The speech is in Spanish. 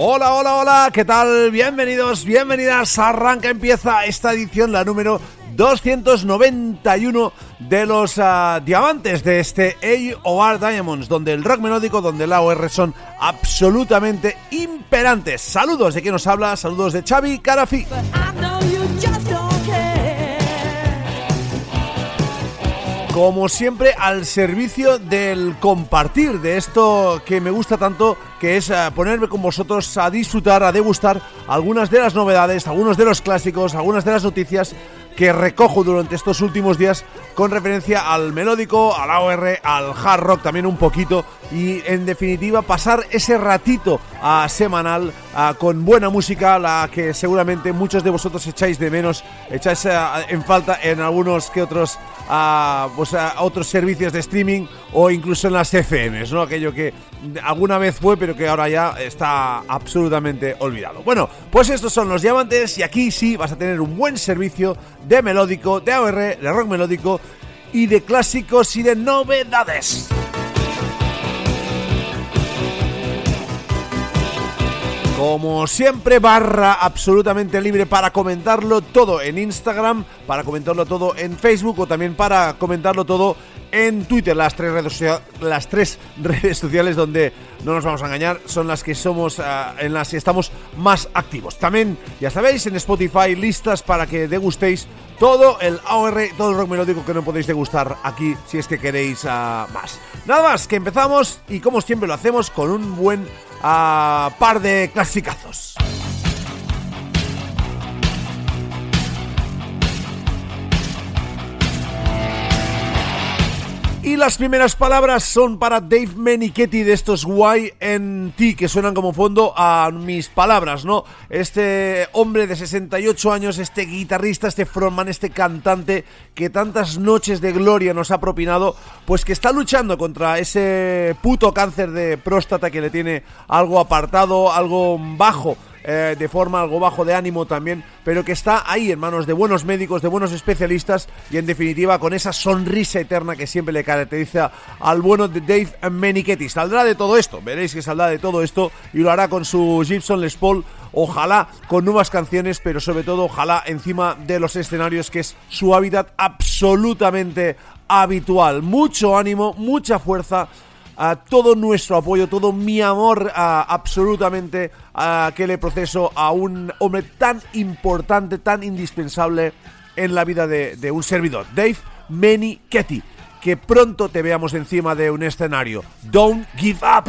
Hola, hola, hola, ¿qué tal? Bienvenidos, bienvenidas. Arranca, empieza esta edición, la número 291 de los uh, diamantes de este AOR Diamonds, donde el rock melódico, donde el AOR son absolutamente imperantes. Saludos de quien nos habla, saludos de Xavi Carafi. Como siempre al servicio del compartir de esto que me gusta tanto, que es uh, ponerme con vosotros a disfrutar, a degustar algunas de las novedades, algunos de los clásicos, algunas de las noticias que recojo durante estos últimos días con referencia al melódico, al AOR, al hard rock también un poquito y en definitiva pasar ese ratito a semanal con buena música, la que seguramente muchos de vosotros echáis de menos, echáis en falta en algunos que otros pues, otros servicios de streaming o incluso en las FMs, ¿no? Aquello que alguna vez fue pero que ahora ya está absolutamente olvidado. Bueno, pues estos son los diamantes y aquí sí vas a tener un buen servicio de melódico, de AOR, de rock melódico y de clásicos y de novedades. Como siempre, barra absolutamente libre para comentarlo todo en Instagram, para comentarlo todo en Facebook o también para comentarlo todo en Twitter. Las tres redes, las tres redes sociales donde no nos vamos a engañar son las que somos, uh, en las que estamos más activos. También, ya sabéis, en Spotify listas para que degustéis todo el AOR, todo el rock melódico que no podéis degustar aquí si es que queréis uh, más. Nada más, que empezamos y como siempre lo hacemos con un buen a par de clasicazos. Y las primeras palabras son para Dave Menichetti de estos YNT que suenan como fondo a mis palabras, ¿no? Este hombre de 68 años, este guitarrista, este frontman, este cantante que tantas noches de gloria nos ha propinado, pues que está luchando contra ese puto cáncer de próstata que le tiene algo apartado, algo bajo eh, de forma algo bajo de ánimo también, pero que está ahí en manos de buenos médicos, de buenos especialistas y en definitiva con esa sonrisa eterna que siempre le caracteriza al bueno de Dave Menichetti. Saldrá de todo esto, veréis que saldrá de todo esto y lo hará con su Gibson Les Paul, ojalá con nuevas canciones, pero sobre todo ojalá encima de los escenarios que es su hábitat absolutamente habitual. Mucho ánimo, mucha fuerza a todo nuestro apoyo, todo mi amor absolutamente que le proceso a un hombre tan importante, tan indispensable en la vida de, un servidor, Dave Meni Ketty. Que pronto te veamos encima de un escenario. Don't give up.